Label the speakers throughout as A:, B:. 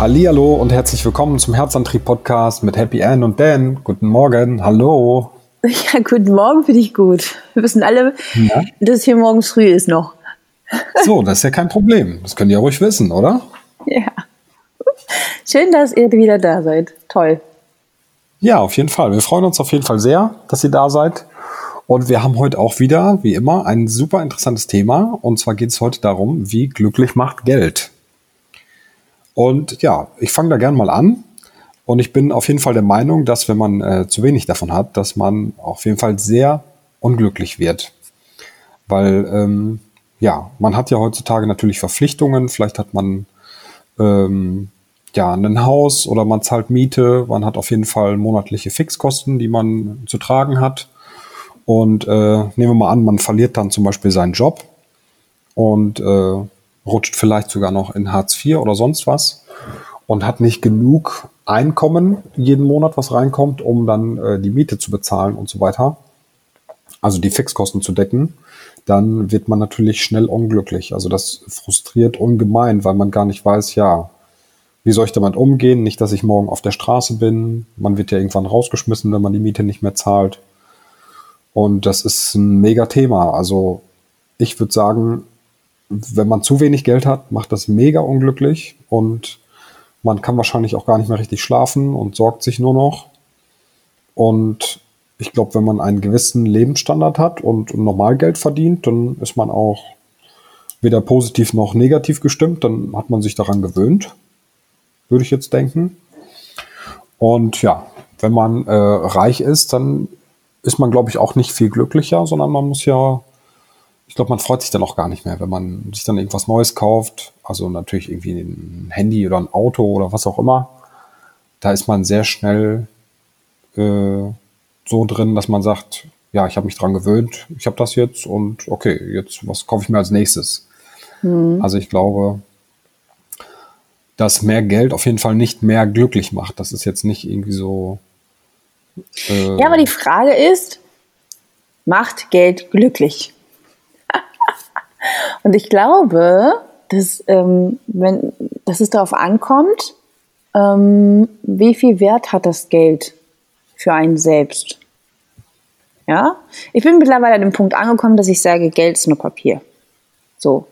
A: Hallihallo und herzlich willkommen zum Herzantrieb Podcast mit Happy Ann und Dan. Guten Morgen. Hallo.
B: Ja, guten Morgen finde ich gut. Wir wissen alle, ja. dass es hier morgens früh ist noch.
A: So, das ist ja kein Problem. Das könnt ihr ruhig wissen, oder?
B: Ja. Schön, dass ihr wieder da seid. Toll.
A: Ja, auf jeden Fall. Wir freuen uns auf jeden Fall sehr, dass ihr da seid. Und wir haben heute auch wieder, wie immer, ein super interessantes Thema. Und zwar geht es heute darum, wie glücklich macht Geld. Und ja, ich fange da gern mal an. Und ich bin auf jeden Fall der Meinung, dass wenn man äh, zu wenig davon hat, dass man auf jeden Fall sehr unglücklich wird. Weil, ähm, ja, man hat ja heutzutage natürlich Verpflichtungen. Vielleicht hat man ähm, ja ein Haus oder man zahlt Miete. Man hat auf jeden Fall monatliche Fixkosten, die man zu tragen hat. Und äh, nehmen wir mal an, man verliert dann zum Beispiel seinen Job und äh, rutscht vielleicht sogar noch in Hartz IV oder sonst was und hat nicht genug Einkommen jeden Monat, was reinkommt, um dann äh, die Miete zu bezahlen und so weiter, also die Fixkosten zu decken, dann wird man natürlich schnell unglücklich. Also das frustriert ungemein, weil man gar nicht weiß, ja, wie soll ich damit umgehen? Nicht, dass ich morgen auf der Straße bin. Man wird ja irgendwann rausgeschmissen, wenn man die Miete nicht mehr zahlt. Und das ist ein mega Thema. Also ich würde sagen, wenn man zu wenig Geld hat, macht das mega unglücklich und man kann wahrscheinlich auch gar nicht mehr richtig schlafen und sorgt sich nur noch. Und ich glaube, wenn man einen gewissen Lebensstandard hat und normal Geld verdient, dann ist man auch weder positiv noch negativ gestimmt. Dann hat man sich daran gewöhnt, würde ich jetzt denken. Und ja, wenn man äh, reich ist, dann ist man, glaube ich, auch nicht viel glücklicher, sondern man muss ja ich glaube, man freut sich dann auch gar nicht mehr, wenn man sich dann irgendwas Neues kauft. Also natürlich irgendwie ein Handy oder ein Auto oder was auch immer. Da ist man sehr schnell äh, so drin, dass man sagt, ja, ich habe mich dran gewöhnt, ich habe das jetzt und okay, jetzt was kaufe ich mir als nächstes? Mhm. Also ich glaube, dass mehr Geld auf jeden Fall nicht mehr glücklich macht. Das ist jetzt nicht irgendwie so.
B: Äh, ja, aber die Frage ist, macht Geld glücklich? Und ich glaube, dass, ähm, wenn, dass es darauf ankommt, ähm, wie viel Wert hat das Geld für einen selbst. Ja, ich bin mittlerweile an dem Punkt angekommen, dass ich sage, Geld ist nur Papier. So.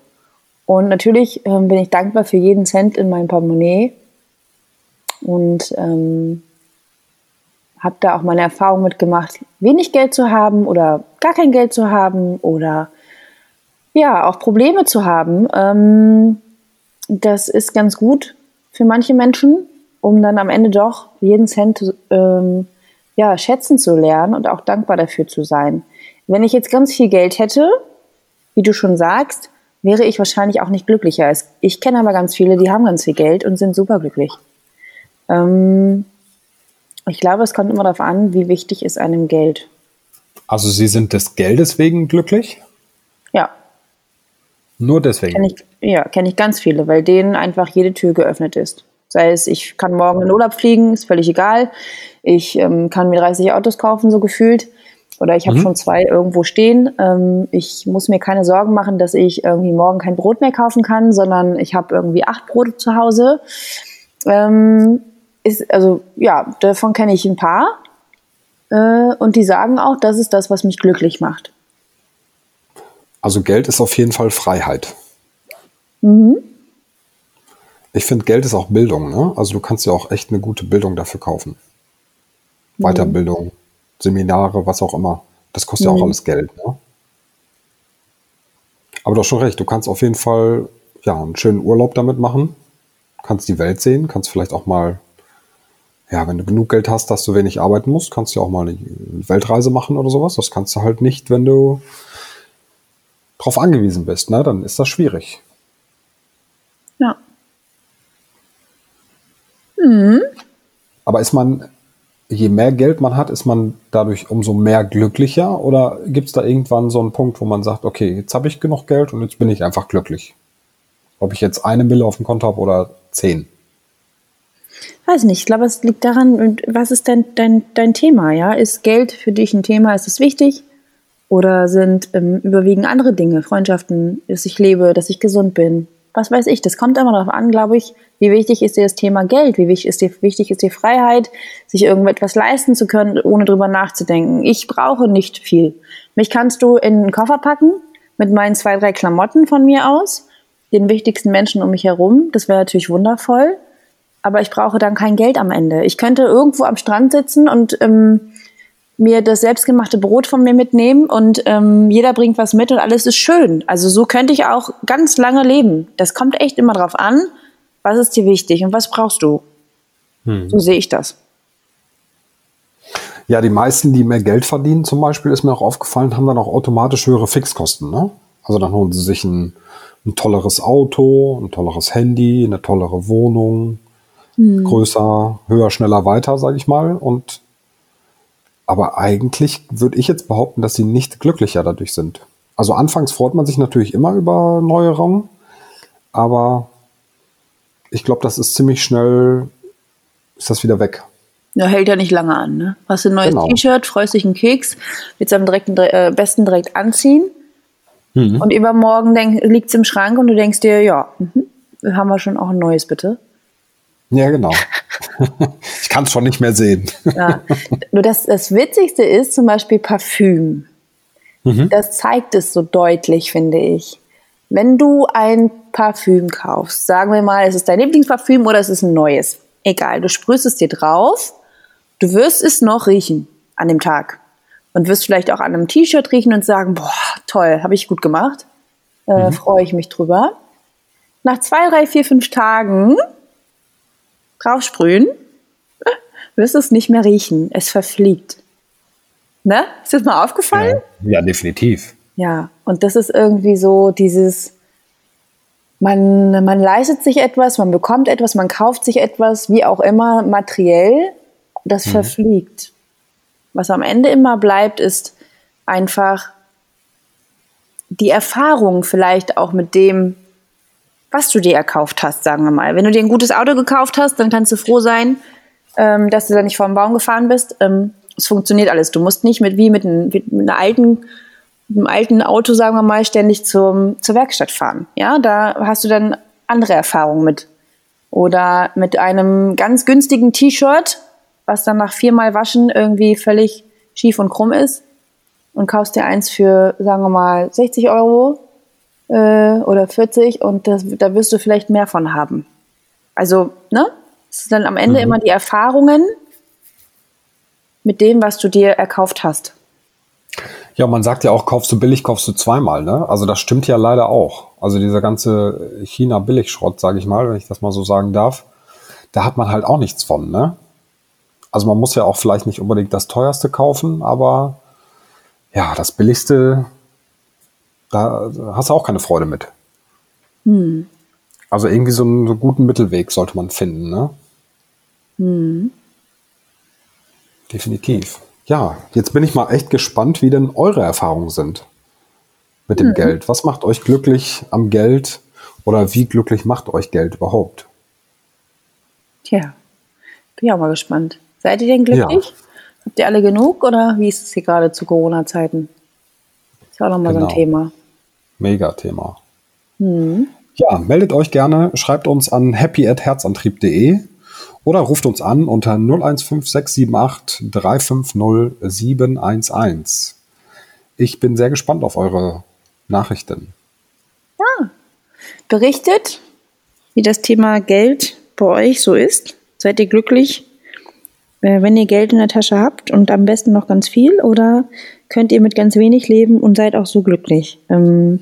B: Und natürlich ähm, bin ich dankbar für jeden Cent in meinem Portemonnaie und ähm, habe da auch meine Erfahrung mitgemacht, wenig Geld zu haben oder gar kein Geld zu haben oder ja, auch Probleme zu haben, ähm, das ist ganz gut für manche Menschen, um dann am Ende doch jeden Cent ähm, ja, schätzen zu lernen und auch dankbar dafür zu sein. Wenn ich jetzt ganz viel Geld hätte, wie du schon sagst, wäre ich wahrscheinlich auch nicht glücklicher. Ich kenne aber ganz viele, die haben ganz viel Geld und sind superglücklich. Ähm, ich glaube, es kommt immer darauf an, wie wichtig ist einem Geld.
A: Also Sie sind des Geldes wegen glücklich?
B: Ja.
A: Nur deswegen?
B: Kenn ich, ja, kenne ich ganz viele, weil denen einfach jede Tür geöffnet ist. Sei es, ich kann morgen in Urlaub fliegen, ist völlig egal. Ich ähm, kann mir 30 Autos kaufen, so gefühlt. Oder ich habe mhm. schon zwei irgendwo stehen. Ähm, ich muss mir keine Sorgen machen, dass ich irgendwie morgen kein Brot mehr kaufen kann, sondern ich habe irgendwie acht Brote zu Hause. Ähm, ist, also ja, davon kenne ich ein paar. Äh, und die sagen auch, das ist das, was mich glücklich macht.
A: Also Geld ist auf jeden Fall Freiheit. Mhm. Ich finde, Geld ist auch Bildung. Ne? Also du kannst ja auch echt eine gute Bildung dafür kaufen. Mhm. Weiterbildung, Seminare, was auch immer. Das kostet mhm. ja auch mhm. alles Geld. Ne? Aber du hast schon recht, du kannst auf jeden Fall ja, einen schönen Urlaub damit machen. Kannst die Welt sehen, kannst vielleicht auch mal, ja, wenn du genug Geld hast, dass du wenig arbeiten musst, kannst du ja auch mal eine Weltreise machen oder sowas. Das kannst du halt nicht, wenn du drauf angewiesen bist, ne, dann ist das schwierig.
B: Ja. Mhm.
A: Aber ist man, je mehr Geld man hat, ist man dadurch umso mehr glücklicher? Oder gibt es da irgendwann so einen Punkt, wo man sagt, okay, jetzt habe ich genug Geld und jetzt bin ich einfach glücklich? Ob ich jetzt eine Mille auf dem Konto habe oder zehn?
B: Weiß nicht, ich glaube, es liegt daran, was ist denn dein, dein Thema? Ja? Ist Geld für dich ein Thema? Ist es wichtig? Oder sind ähm, überwiegend andere Dinge, Freundschaften, dass ich lebe, dass ich gesund bin? was weiß ich. Das kommt immer darauf an, glaube ich, wie wichtig ist dir das Thema Geld, wie wichtig ist dir, wichtig ist die Freiheit, sich irgendetwas leisten zu können, ohne drüber nachzudenken. Ich brauche nicht viel. Mich kannst du in einen Koffer packen mit meinen zwei, drei Klamotten von mir aus, den wichtigsten Menschen um mich herum. Das wäre natürlich wundervoll. Aber ich brauche dann kein Geld am Ende. Ich könnte irgendwo am Strand sitzen und ähm, mir das selbstgemachte Brot von mir mitnehmen und ähm, jeder bringt was mit und alles ist schön. Also so könnte ich auch ganz lange leben. Das kommt echt immer drauf an, was ist dir wichtig und was brauchst du. Hm. So sehe ich das.
A: Ja, die meisten, die mehr Geld verdienen, zum Beispiel, ist mir auch aufgefallen, haben dann auch automatisch höhere Fixkosten. Ne? Also dann holen sie sich ein, ein tolleres Auto, ein tolleres Handy, eine tollere Wohnung, hm. größer, höher, schneller, weiter, sage ich mal. Und aber eigentlich würde ich jetzt behaupten, dass sie nicht glücklicher dadurch sind. Also anfangs freut man sich natürlich immer über neue Raum, aber ich glaube, das ist ziemlich schnell, ist das wieder weg.
B: Ja, hält ja nicht lange an. Ne? Hast du ein neues genau. T-Shirt, freust dich einen Keks, willst am direkten, äh, besten direkt anziehen mhm. und übermorgen liegt es im Schrank und du denkst dir, ja, mh, haben wir schon auch ein neues, bitte.
A: Ja, genau. ich kann es schon nicht mehr sehen.
B: ja. Nur das, das Witzigste ist zum Beispiel Parfüm. Mhm. Das zeigt es so deutlich, finde ich. Wenn du ein Parfüm kaufst, sagen wir mal, es ist dein Lieblingsparfüm oder es ist ein neues. Egal, du sprühst es dir drauf, du wirst es noch riechen an dem Tag. Und wirst vielleicht auch an einem T-Shirt riechen und sagen, boah, toll, habe ich gut gemacht. Äh, mhm. Freue ich mich drüber. Nach zwei, drei, vier, fünf Tagen draufsprühen, wirst du es nicht mehr riechen. Es verfliegt. Ne? Ist das mal aufgefallen?
A: Ja, ja, definitiv.
B: Ja, und das ist irgendwie so dieses, man, man leistet sich etwas, man bekommt etwas, man kauft sich etwas, wie auch immer, materiell, das mhm. verfliegt. Was am Ende immer bleibt, ist einfach die Erfahrung vielleicht auch mit dem, was du dir erkauft hast, sagen wir mal. Wenn du dir ein gutes Auto gekauft hast, dann kannst du froh sein, ähm, dass du da nicht vor dem Baum gefahren bist. Ähm, es funktioniert alles. Du musst nicht mit wie mit, ein, mit einer alten einem alten Auto, sagen wir mal, ständig zum, zur Werkstatt fahren. Ja, da hast du dann andere Erfahrungen mit. Oder mit einem ganz günstigen T-Shirt, was dann nach viermal Waschen irgendwie völlig schief und krumm ist und kaufst dir eins für, sagen wir mal, 60 Euro äh, oder 40 und das, da wirst du vielleicht mehr von haben. Also, ne? Es ist dann am Ende mhm. immer die Erfahrungen mit dem, was du dir erkauft hast.
A: Ja, man sagt ja auch, kaufst du billig, kaufst du zweimal, ne? Also das stimmt ja leider auch. Also dieser ganze China-Billigschrott, sage ich mal, wenn ich das mal so sagen darf, da hat man halt auch nichts von, ne? Also man muss ja auch vielleicht nicht unbedingt das teuerste kaufen, aber ja, das billigste da hast du auch keine Freude mit. Hm. Also irgendwie so einen, so einen, guten Mittelweg sollte man finden, ne? Hm. Definitiv. Ja, jetzt bin ich mal echt gespannt, wie denn eure Erfahrungen sind mit dem hm. Geld. Was macht euch glücklich am Geld oder wie glücklich macht euch Geld überhaupt?
B: Tja, bin ich auch mal gespannt. Seid ihr denn glücklich? Ja. Habt ihr alle genug oder wie ist es hier gerade zu Corona-Zeiten? Ist ja auch nochmal genau. so ein genau. Thema.
A: Mega Thema. Mhm. Ja, meldet euch gerne, schreibt uns an happy@herzantrieb.de oder ruft uns an unter 015678 350 711. Ich bin sehr gespannt auf eure Nachrichten.
B: Ja, berichtet, wie das Thema Geld bei euch so ist. Seid ihr glücklich, äh, wenn ihr Geld in der Tasche habt und am besten noch ganz viel? Oder könnt ihr mit ganz wenig leben und seid auch so glücklich? Ähm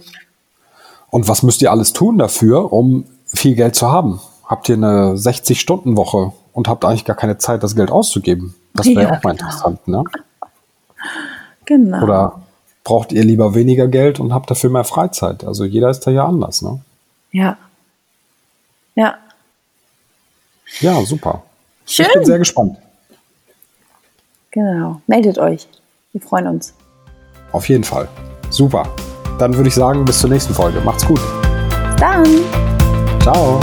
A: und was müsst ihr alles tun dafür, um viel Geld zu haben? Habt ihr eine 60-Stunden-Woche und habt eigentlich gar keine Zeit, das Geld auszugeben? Das wäre ja, auch mal genau. interessant, ne? Genau. Oder braucht ihr lieber weniger Geld und habt dafür mehr Freizeit? Also jeder ist da ja anders, ne?
B: Ja. Ja.
A: Ja, super.
B: Schön.
A: Ich bin sehr gespannt.
B: Genau. Meldet euch. Wir freuen uns.
A: Auf jeden Fall. Super. Dann würde ich sagen, bis zur nächsten Folge. Macht's gut.
B: Bis dann.
A: Ciao.